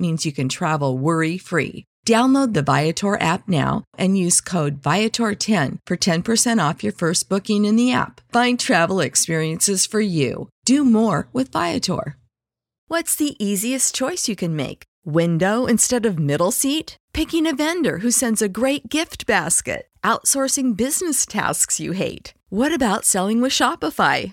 means you can travel worry free. Download the Viator app now and use code Viator10 for 10% off your first booking in the app. Find travel experiences for you. Do more with Viator. What's the easiest choice you can make? Window instead of middle seat? Picking a vendor who sends a great gift basket? Outsourcing business tasks you hate? What about selling with Shopify?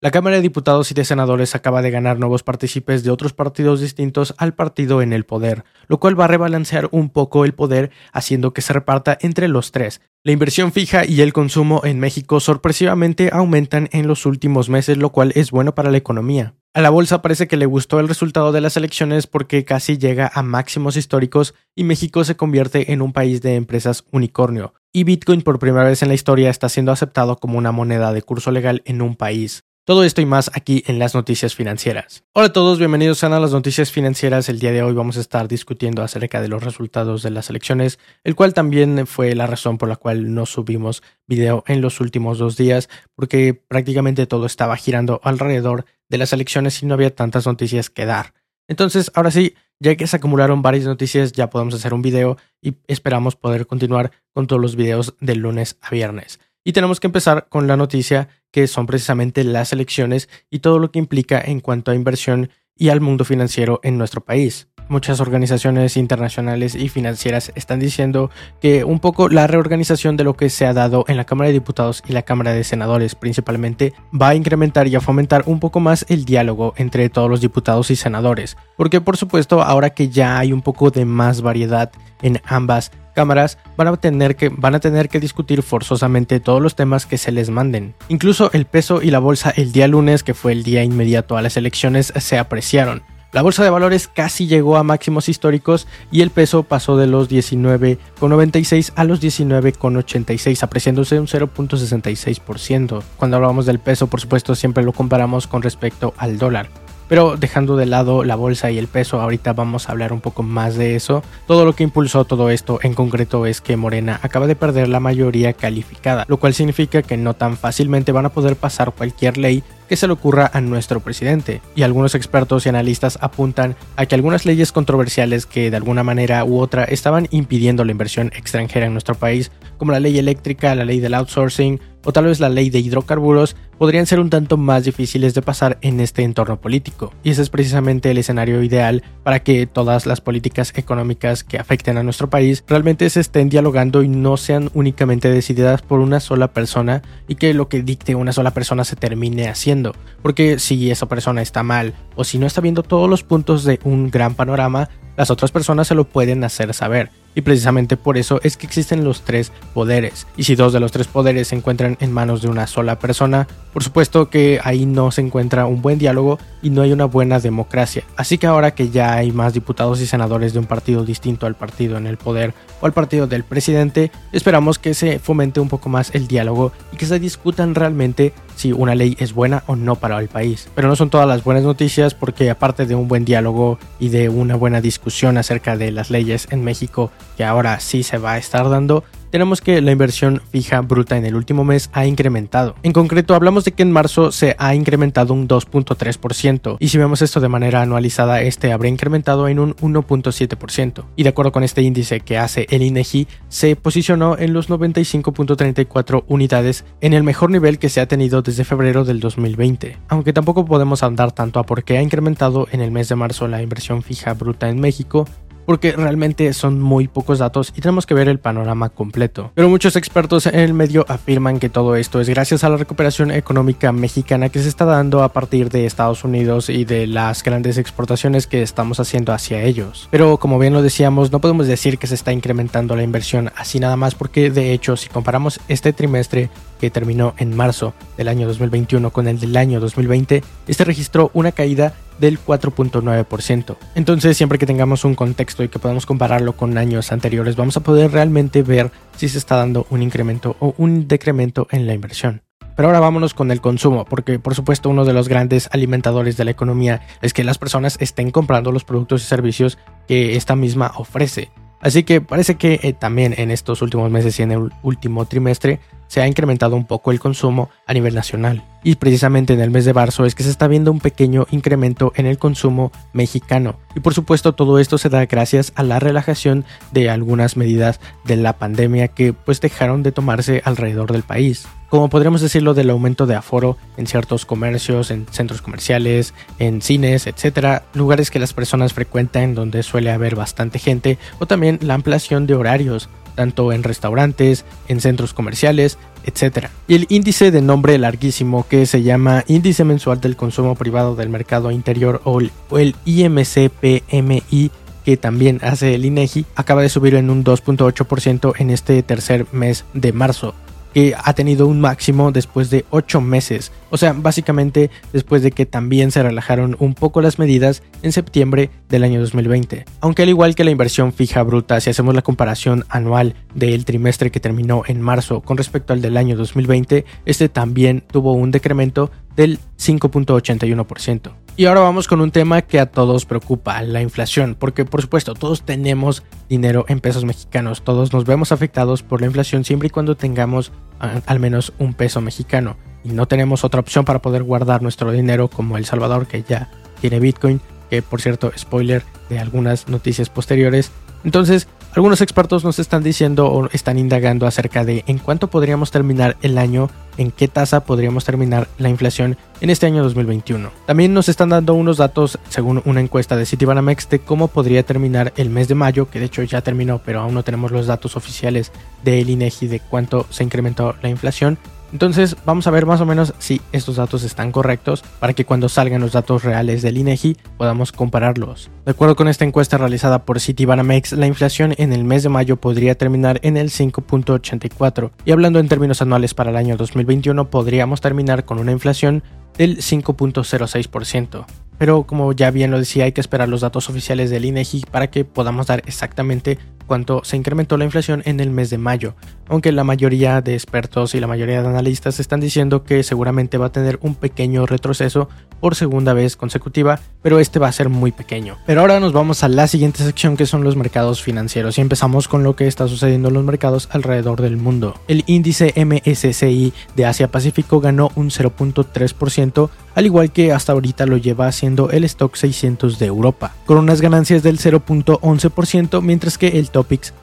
La Cámara de Diputados y de Senadores acaba de ganar nuevos partícipes de otros partidos distintos al partido en el poder, lo cual va a rebalancear un poco el poder, haciendo que se reparta entre los tres. La inversión fija y el consumo en México sorpresivamente aumentan en los últimos meses, lo cual es bueno para la economía. A la bolsa parece que le gustó el resultado de las elecciones porque casi llega a máximos históricos y México se convierte en un país de empresas unicornio. Y Bitcoin por primera vez en la historia está siendo aceptado como una moneda de curso legal en un país. Todo esto y más aquí en las noticias financieras. Hola a todos, bienvenidos a las noticias financieras. El día de hoy vamos a estar discutiendo acerca de los resultados de las elecciones, el cual también fue la razón por la cual no subimos video en los últimos dos días, porque prácticamente todo estaba girando alrededor de las elecciones y no había tantas noticias que dar. Entonces, ahora sí, ya que se acumularon varias noticias, ya podemos hacer un video y esperamos poder continuar con todos los videos de lunes a viernes. Y tenemos que empezar con la noticia que son precisamente las elecciones y todo lo que implica en cuanto a inversión y al mundo financiero en nuestro país. Muchas organizaciones internacionales y financieras están diciendo que un poco la reorganización de lo que se ha dado en la Cámara de Diputados y la Cámara de Senadores principalmente va a incrementar y a fomentar un poco más el diálogo entre todos los diputados y senadores. Porque por supuesto ahora que ya hay un poco de más variedad en ambas cámaras van a tener que van a tener que discutir forzosamente todos los temas que se les manden. Incluso el peso y la bolsa el día lunes, que fue el día inmediato a las elecciones, se apreciaron. La bolsa de valores casi llegó a máximos históricos y el peso pasó de los 19,96 a los 19,86, apreciándose un 0.66%. Cuando hablamos del peso, por supuesto, siempre lo comparamos con respecto al dólar. Pero dejando de lado la bolsa y el peso, ahorita vamos a hablar un poco más de eso. Todo lo que impulsó todo esto en concreto es que Morena acaba de perder la mayoría calificada, lo cual significa que no tan fácilmente van a poder pasar cualquier ley que se le ocurra a nuestro presidente. Y algunos expertos y analistas apuntan a que algunas leyes controversiales que de alguna manera u otra estaban impidiendo la inversión extranjera en nuestro país, como la ley eléctrica, la ley del outsourcing o tal vez la ley de hidrocarburos, podrían ser un tanto más difíciles de pasar en este entorno político. Y ese es precisamente el escenario ideal para que todas las políticas económicas que afecten a nuestro país realmente se estén dialogando y no sean únicamente decididas por una sola persona y que lo que dicte una sola persona se termine haciendo. Porque si esa persona está mal o si no está viendo todos los puntos de un gran panorama, las otras personas se lo pueden hacer saber. Y precisamente por eso es que existen los tres poderes. Y si dos de los tres poderes se encuentran en manos de una sola persona, por supuesto que ahí no se encuentra un buen diálogo y no hay una buena democracia. Así que ahora que ya hay más diputados y senadores de un partido distinto al partido en el poder o al partido del presidente, esperamos que se fomente un poco más el diálogo y que se discutan realmente si una ley es buena o no para el país. Pero no son todas las buenas noticias porque aparte de un buen diálogo y de una buena discusión acerca de las leyes en México, que ahora sí se va a estar dando, tenemos que la inversión fija bruta en el último mes ha incrementado. En concreto, hablamos de que en marzo se ha incrementado un 2.3%, y si vemos esto de manera anualizada, este habría incrementado en un 1.7%. Y de acuerdo con este índice que hace el INEGI, se posicionó en los 95.34 unidades, en el mejor nivel que se ha tenido desde febrero del 2020. Aunque tampoco podemos andar tanto a por qué ha incrementado en el mes de marzo la inversión fija bruta en México, porque realmente son muy pocos datos y tenemos que ver el panorama completo. Pero muchos expertos en el medio afirman que todo esto es gracias a la recuperación económica mexicana que se está dando a partir de Estados Unidos y de las grandes exportaciones que estamos haciendo hacia ellos. Pero como bien lo decíamos, no podemos decir que se está incrementando la inversión así nada más porque de hecho si comparamos este trimestre que terminó en marzo del año 2021 con el del año 2020, este registró una caída del 4.9%. Entonces, siempre que tengamos un contexto y que podamos compararlo con años anteriores, vamos a poder realmente ver si se está dando un incremento o un decremento en la inversión. Pero ahora vámonos con el consumo, porque por supuesto uno de los grandes alimentadores de la economía es que las personas estén comprando los productos y servicios que esta misma ofrece. Así que parece que eh, también en estos últimos meses y en el último trimestre se ha incrementado un poco el consumo a nivel nacional. Y precisamente en el mes de marzo es que se está viendo un pequeño incremento en el consumo mexicano. Y por supuesto todo esto se da gracias a la relajación de algunas medidas de la pandemia que pues dejaron de tomarse alrededor del país. Como podríamos decirlo del aumento de aforo en ciertos comercios, en centros comerciales, en cines, etcétera, lugares que las personas frecuentan donde suele haber bastante gente, o también la ampliación de horarios tanto en restaurantes, en centros comerciales, etc. Y el índice de nombre larguísimo que se llama Índice Mensual del Consumo Privado del Mercado Interior o el, o el IMCPMI que también hace el INEGI, acaba de subir en un 2.8% en este tercer mes de marzo que ha tenido un máximo después de 8 meses. O sea, básicamente después de que también se relajaron un poco las medidas en septiembre del año 2020. Aunque al igual que la inversión fija bruta, si hacemos la comparación anual del trimestre que terminó en marzo con respecto al del año 2020, este también tuvo un decremento del 5.81%. Y ahora vamos con un tema que a todos preocupa, la inflación, porque por supuesto todos tenemos dinero en pesos mexicanos, todos nos vemos afectados por la inflación siempre y cuando tengamos al menos un peso mexicano y no tenemos otra opción para poder guardar nuestro dinero como El Salvador que ya tiene Bitcoin, que por cierto, spoiler de algunas noticias posteriores. Entonces, algunos expertos nos están diciendo o están indagando acerca de en cuánto podríamos terminar el año, en qué tasa podríamos terminar la inflación en este año 2021. También nos están dando unos datos, según una encuesta de Citibanamex, de cómo podría terminar el mes de mayo, que de hecho ya terminó, pero aún no tenemos los datos oficiales del INEGI de cuánto se incrementó la inflación. Entonces vamos a ver más o menos si estos datos están correctos para que cuando salgan los datos reales del INEGI podamos compararlos. De acuerdo con esta encuesta realizada por Citibanamex, la inflación en el mes de mayo podría terminar en el 5.84 y hablando en términos anuales para el año 2021 podríamos terminar con una inflación del 5.06%. Pero como ya bien lo decía, hay que esperar los datos oficiales del INEGI para que podamos dar exactamente cuánto se incrementó la inflación en el mes de mayo, aunque la mayoría de expertos y la mayoría de analistas están diciendo que seguramente va a tener un pequeño retroceso por segunda vez consecutiva, pero este va a ser muy pequeño. Pero ahora nos vamos a la siguiente sección que son los mercados financieros y empezamos con lo que está sucediendo en los mercados alrededor del mundo. El índice MSCI de Asia Pacífico ganó un 0.3%, al igual que hasta ahorita lo lleva haciendo el stock 600 de Europa, con unas ganancias del 0.11%, mientras que el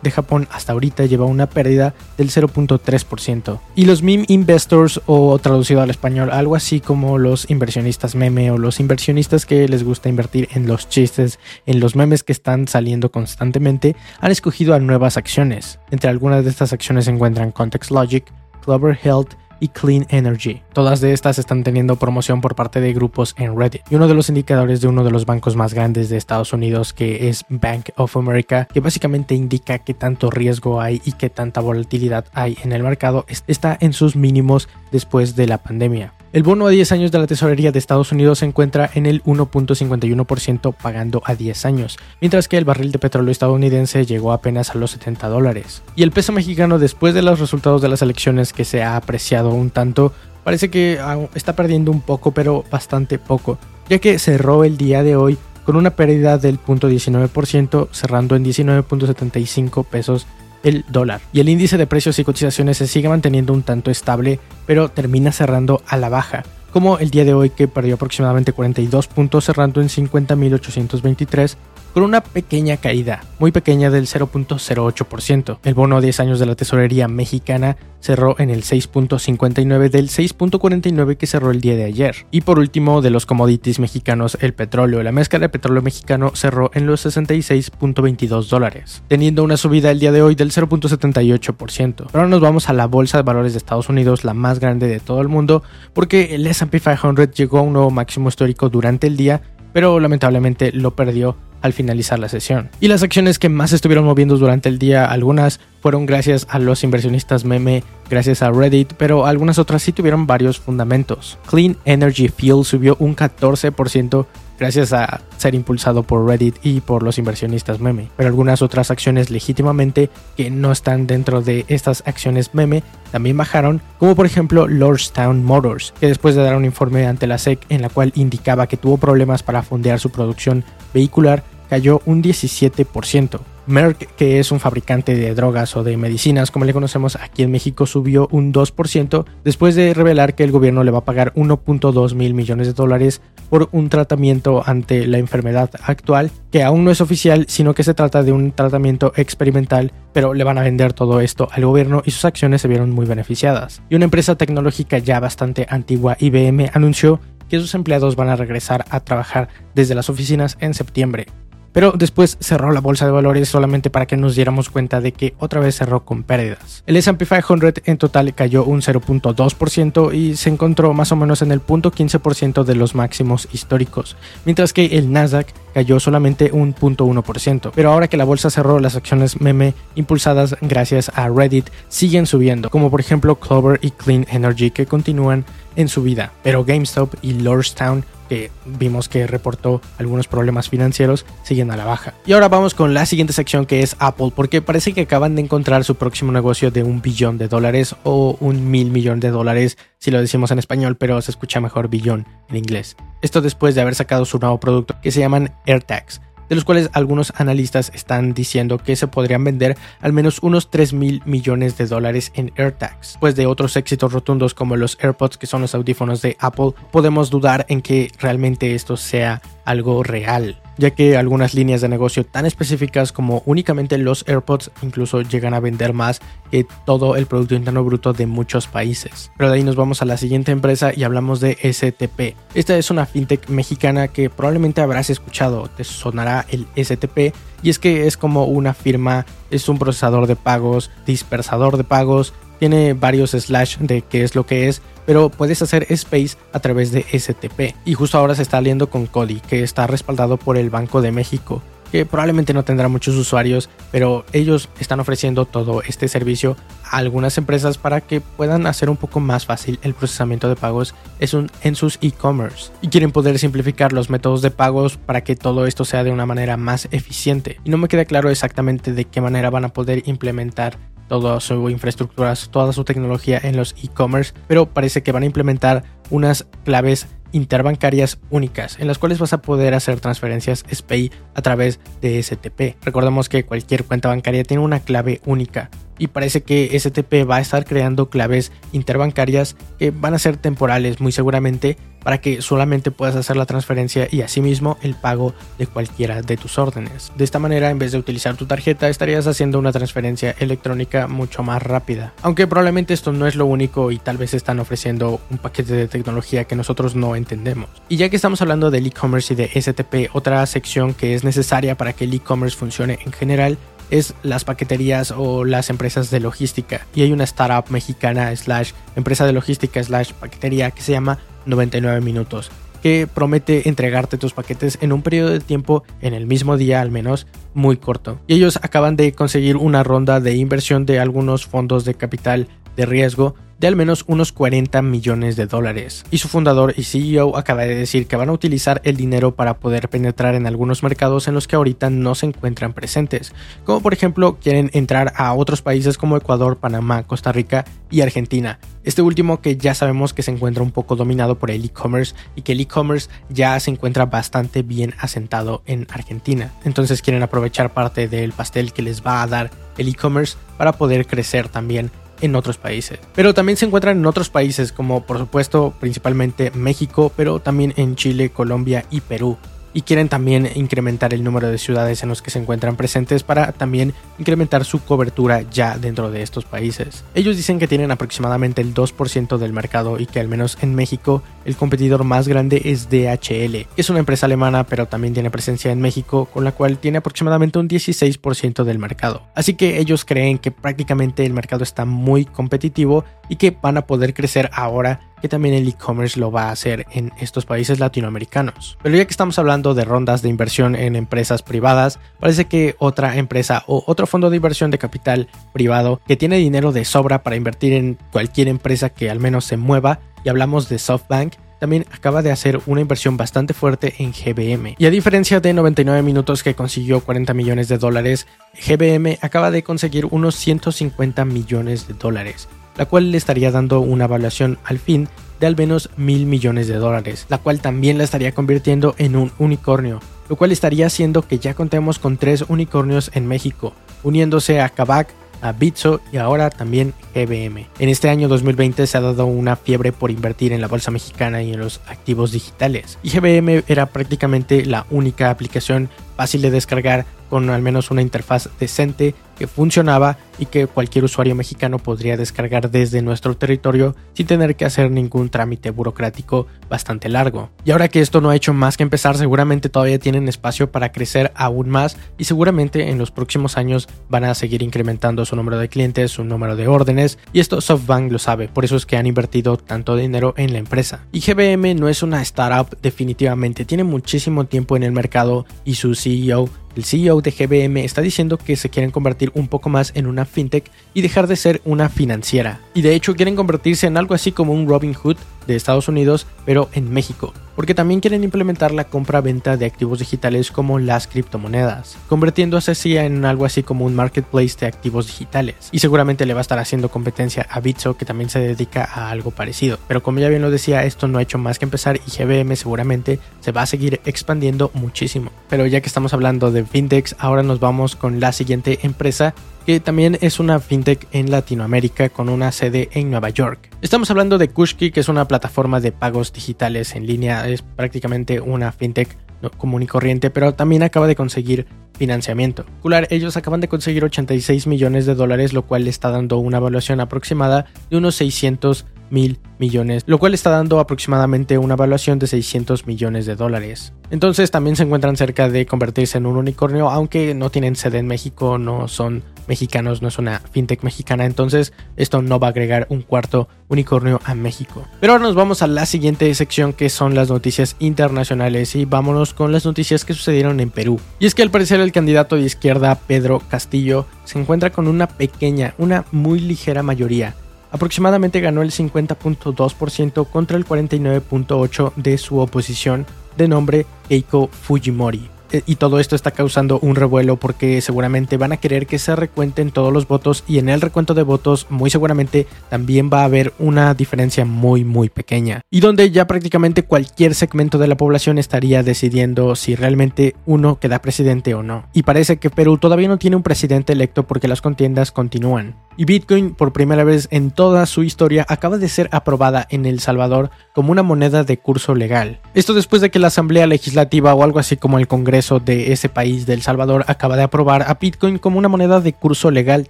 De Japón hasta ahorita lleva una pérdida del 0.3%. Y los meme investors o traducido al español algo así como los inversionistas meme o los inversionistas que les gusta invertir en los chistes, en los memes que están saliendo constantemente, han escogido a nuevas acciones. Entre algunas de estas acciones se encuentran Context Logic, Clover Health, y Clean Energy. Todas de estas están teniendo promoción por parte de grupos en Reddit. Y uno de los indicadores de uno de los bancos más grandes de Estados Unidos, que es Bank of America, que básicamente indica qué tanto riesgo hay y qué tanta volatilidad hay en el mercado, está en sus mínimos después de la pandemia. El bono a 10 años de la tesorería de Estados Unidos se encuentra en el 1.51% pagando a 10 años, mientras que el barril de petróleo estadounidense llegó apenas a los 70 dólares. Y el peso mexicano después de los resultados de las elecciones que se ha apreciado un tanto, parece que está perdiendo un poco, pero bastante poco, ya que cerró el día de hoy con una pérdida del 0.19%, cerrando en 19.75 pesos el dólar. Y el índice de precios y cotizaciones se sigue manteniendo un tanto estable, pero termina cerrando a la baja, como el día de hoy que perdió aproximadamente 42 puntos cerrando en 50.823 con una pequeña caída, muy pequeña del 0.08%. El bono a 10 años de la tesorería mexicana cerró en el 6.59 del 6.49 que cerró el día de ayer. Y por último, de los commodities mexicanos, el petróleo. La mezcla de petróleo mexicano cerró en los 66.22 dólares, teniendo una subida el día de hoy del 0.78%. Ahora nos vamos a la bolsa de valores de Estados Unidos, la más grande de todo el mundo, porque el S&P 500 llegó a un nuevo máximo histórico durante el día, pero lamentablemente lo perdió al finalizar la sesión. Y las acciones que más estuvieron moviendo durante el día, algunas fueron gracias a los inversionistas meme, gracias a Reddit, pero algunas otras sí tuvieron varios fundamentos. Clean Energy Fuel subió un 14% gracias a ser impulsado por Reddit y por los inversionistas meme. Pero algunas otras acciones legítimamente que no están dentro de estas acciones meme también bajaron, como por ejemplo Lordstown Motors, que después de dar un informe ante la SEC en la cual indicaba que tuvo problemas para fondear su producción vehicular, cayó un 17%. Merck, que es un fabricante de drogas o de medicinas, como le conocemos aquí en México, subió un 2% después de revelar que el gobierno le va a pagar 1.2 mil millones de dólares por un tratamiento ante la enfermedad actual, que aún no es oficial, sino que se trata de un tratamiento experimental, pero le van a vender todo esto al gobierno y sus acciones se vieron muy beneficiadas. Y una empresa tecnológica ya bastante antigua, IBM, anunció que sus empleados van a regresar a trabajar desde las oficinas en septiembre pero después cerró la bolsa de valores solamente para que nos diéramos cuenta de que otra vez cerró con pérdidas. El S&P 500 en total cayó un 0.2% y se encontró más o menos en el 0.15% de los máximos históricos, mientras que el Nasdaq cayó solamente un 0.1%. Pero ahora que la bolsa cerró, las acciones meme impulsadas gracias a Reddit siguen subiendo, como por ejemplo Clover y Clean Energy que continúan en su vida. Pero GameStop y Lordstown que vimos que reportó algunos problemas financieros, siguen a la baja. Y ahora vamos con la siguiente sección que es Apple, porque parece que acaban de encontrar su próximo negocio de un billón de dólares o un mil millón de dólares si lo decimos en español, pero se escucha mejor billón en inglés. Esto después de haber sacado su nuevo producto que se llaman AirTags de los cuales algunos analistas están diciendo que se podrían vender al menos unos 3 mil millones de dólares en AirTags. Pues de otros éxitos rotundos como los AirPods, que son los audífonos de Apple, podemos dudar en que realmente esto sea algo real ya que algunas líneas de negocio tan específicas como únicamente los AirPods incluso llegan a vender más que todo el Producto Interno Bruto de muchos países. Pero de ahí nos vamos a la siguiente empresa y hablamos de STP. Esta es una fintech mexicana que probablemente habrás escuchado, te sonará el STP, y es que es como una firma, es un procesador de pagos, dispersador de pagos, tiene varios slash de qué es lo que es, pero puedes hacer Space a través de STP. Y justo ahora se está aliando con Cody, que está respaldado por el Banco de México que probablemente no tendrá muchos usuarios, pero ellos están ofreciendo todo este servicio a algunas empresas para que puedan hacer un poco más fácil el procesamiento de pagos en sus e-commerce y quieren poder simplificar los métodos de pagos para que todo esto sea de una manera más eficiente. Y no me queda claro exactamente de qué manera van a poder implementar toda su infraestructura, toda su tecnología en los e-commerce, pero parece que van a implementar unas claves interbancarias únicas en las cuales vas a poder hacer transferencias SPAY a través de STP. Recordemos que cualquier cuenta bancaria tiene una clave única y parece que STP va a estar creando claves interbancarias que van a ser temporales muy seguramente para que solamente puedas hacer la transferencia y asimismo el pago de cualquiera de tus órdenes. De esta manera, en vez de utilizar tu tarjeta, estarías haciendo una transferencia electrónica mucho más rápida. Aunque probablemente esto no es lo único y tal vez están ofreciendo un paquete de tecnología que nosotros no entendemos. Y ya que estamos hablando del e-commerce y de STP, otra sección que es necesaria para que el e-commerce funcione en general es las paqueterías o las empresas de logística. Y hay una startup mexicana slash empresa de logística slash paquetería que se llama 99 minutos que promete entregarte tus paquetes en un periodo de tiempo, en el mismo día al menos, muy corto. Y ellos acaban de conseguir una ronda de inversión de algunos fondos de capital de riesgo de al menos unos 40 millones de dólares. Y su fundador y CEO acaba de decir que van a utilizar el dinero para poder penetrar en algunos mercados en los que ahorita no se encuentran presentes, como por ejemplo quieren entrar a otros países como Ecuador, Panamá, Costa Rica y Argentina. Este último que ya sabemos que se encuentra un poco dominado por el e-commerce y que el e-commerce ya se encuentra bastante bien asentado en Argentina. Entonces quieren aprovechar parte del pastel que les va a dar el e-commerce para poder crecer también en otros países. Pero también se encuentran en otros países como por supuesto principalmente México, pero también en Chile, Colombia y Perú y quieren también incrementar el número de ciudades en los que se encuentran presentes para también incrementar su cobertura ya dentro de estos países. Ellos dicen que tienen aproximadamente el 2% del mercado y que al menos en México el competidor más grande es DHL, que es una empresa alemana pero también tiene presencia en México con la cual tiene aproximadamente un 16% del mercado. Así que ellos creen que prácticamente el mercado está muy competitivo y que van a poder crecer ahora que también el e-commerce lo va a hacer en estos países latinoamericanos. Pero ya que estamos hablando de rondas de inversión en empresas privadas, parece que otra empresa o otro fondo de inversión de capital privado que tiene dinero de sobra para invertir en cualquier empresa que al menos se mueva, y hablamos de SoftBank, también acaba de hacer una inversión bastante fuerte en GBM. Y a diferencia de 99 minutos que consiguió 40 millones de dólares, GBM acaba de conseguir unos 150 millones de dólares la cual le estaría dando una evaluación al fin de al menos mil millones de dólares, la cual también la estaría convirtiendo en un unicornio, lo cual estaría haciendo que ya contemos con tres unicornios en México, uniéndose a Kavak, a Bitso y ahora también GBM. En este año 2020 se ha dado una fiebre por invertir en la bolsa mexicana y en los activos digitales, y GBM era prácticamente la única aplicación fácil de descargar con al menos una interfaz decente que funcionaba y que cualquier usuario mexicano podría descargar desde nuestro territorio sin tener que hacer ningún trámite burocrático bastante largo. Y ahora que esto no ha hecho más que empezar, seguramente todavía tienen espacio para crecer aún más y seguramente en los próximos años van a seguir incrementando su número de clientes, su número de órdenes y esto SoftBank lo sabe, por eso es que han invertido tanto dinero en la empresa. Y GBM no es una startup definitivamente, tiene muchísimo tiempo en el mercado y su CEO el CEO de GBM está diciendo que se quieren convertir un poco más en una fintech y dejar de ser una financiera. Y de hecho quieren convertirse en algo así como un Robin Hood de Estados Unidos, pero en México, porque también quieren implementar la compra-venta de activos digitales como las criptomonedas, convirtiéndose así en algo así como un marketplace de activos digitales. Y seguramente le va a estar haciendo competencia a Bitso, que también se dedica a algo parecido. Pero como ya bien lo decía, esto no ha hecho más que empezar y GBM seguramente se va a seguir expandiendo muchísimo. Pero ya que estamos hablando de fintechs, ahora nos vamos con la siguiente empresa que también es una fintech en Latinoamérica con una sede en Nueva York. Estamos hablando de Kushki, que es una plataforma de pagos digitales en línea, es prácticamente una fintech común y corriente, pero también acaba de conseguir financiamiento. Cular, ellos acaban de conseguir 86 millones de dólares, lo cual le está dando una evaluación aproximada de unos 600 mil millones, lo cual está dando aproximadamente una evaluación de 600 millones de dólares. Entonces también se encuentran cerca de convertirse en un unicornio, aunque no tienen sede en México, no son mexicanos, no es una fintech mexicana, entonces esto no va a agregar un cuarto unicornio a México. Pero ahora nos vamos a la siguiente sección que son las noticias internacionales y vámonos con las noticias que sucedieron en Perú. Y es que al parecer el candidato de izquierda Pedro Castillo se encuentra con una pequeña, una muy ligera mayoría. Aproximadamente ganó el 50.2% contra el 49.8% de su oposición de nombre Keiko Fujimori. Eh, y todo esto está causando un revuelo porque seguramente van a querer que se recuenten todos los votos y en el recuento de votos muy seguramente también va a haber una diferencia muy muy pequeña y donde ya prácticamente cualquier segmento de la población estaría decidiendo si realmente uno queda presidente o no. Y parece que Perú todavía no tiene un presidente electo porque las contiendas continúan. Y Bitcoin por primera vez en toda su historia acaba de ser aprobada en El Salvador como una moneda de curso legal. Esto después de que la Asamblea Legislativa o algo así como el Congreso de ese país del Salvador acaba de aprobar a Bitcoin como una moneda de curso legal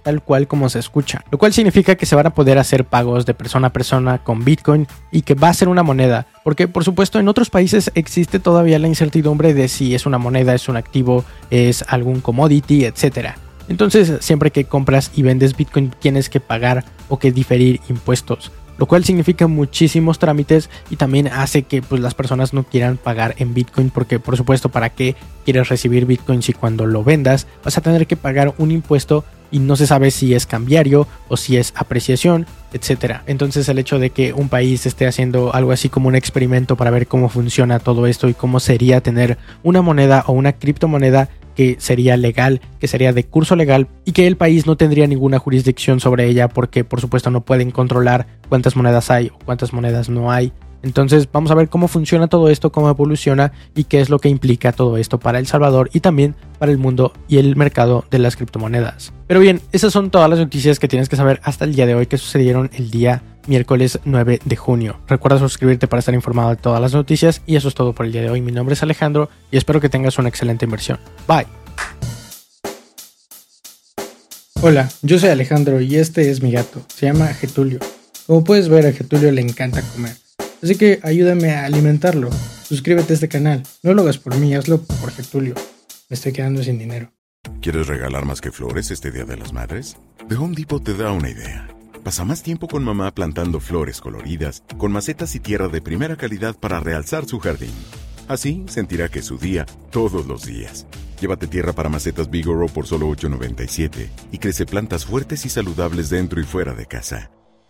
tal cual como se escucha, lo cual significa que se van a poder hacer pagos de persona a persona con Bitcoin y que va a ser una moneda, porque por supuesto en otros países existe todavía la incertidumbre de si es una moneda, es un activo, es algún commodity, etc. Entonces siempre que compras y vendes Bitcoin tienes que pagar o que diferir impuestos lo cual significa muchísimos trámites y también hace que pues, las personas no quieran pagar en Bitcoin porque por supuesto para qué quieres recibir Bitcoin si cuando lo vendas vas a tener que pagar un impuesto y no se sabe si es cambiario o si es apreciación, etc. Entonces el hecho de que un país esté haciendo algo así como un experimento para ver cómo funciona todo esto y cómo sería tener una moneda o una criptomoneda que sería legal, que sería de curso legal y que el país no tendría ninguna jurisdicción sobre ella porque por supuesto no pueden controlar cuántas monedas hay o cuántas monedas no hay. Entonces vamos a ver cómo funciona todo esto, cómo evoluciona y qué es lo que implica todo esto para El Salvador y también para el mundo y el mercado de las criptomonedas. Pero bien, esas son todas las noticias que tienes que saber hasta el día de hoy que sucedieron el día miércoles 9 de junio. Recuerda suscribirte para estar informado de todas las noticias y eso es todo por el día de hoy. Mi nombre es Alejandro y espero que tengas una excelente inversión. Bye. Hola, yo soy Alejandro y este es mi gato. Se llama Getulio. Como puedes ver, a Getulio le encanta comer. Así que ayúdame a alimentarlo. Suscríbete a este canal. No lo hagas por mí, hazlo por Getulio. Me estoy quedando sin dinero. ¿Quieres regalar más que flores este Día de las Madres? The Home Depot te da una idea. Pasa más tiempo con mamá plantando flores coloridas, con macetas y tierra de primera calidad para realzar su jardín. Así sentirá que es su día todos los días. Llévate tierra para macetas Bigoro por solo $8.97 y crece plantas fuertes y saludables dentro y fuera de casa.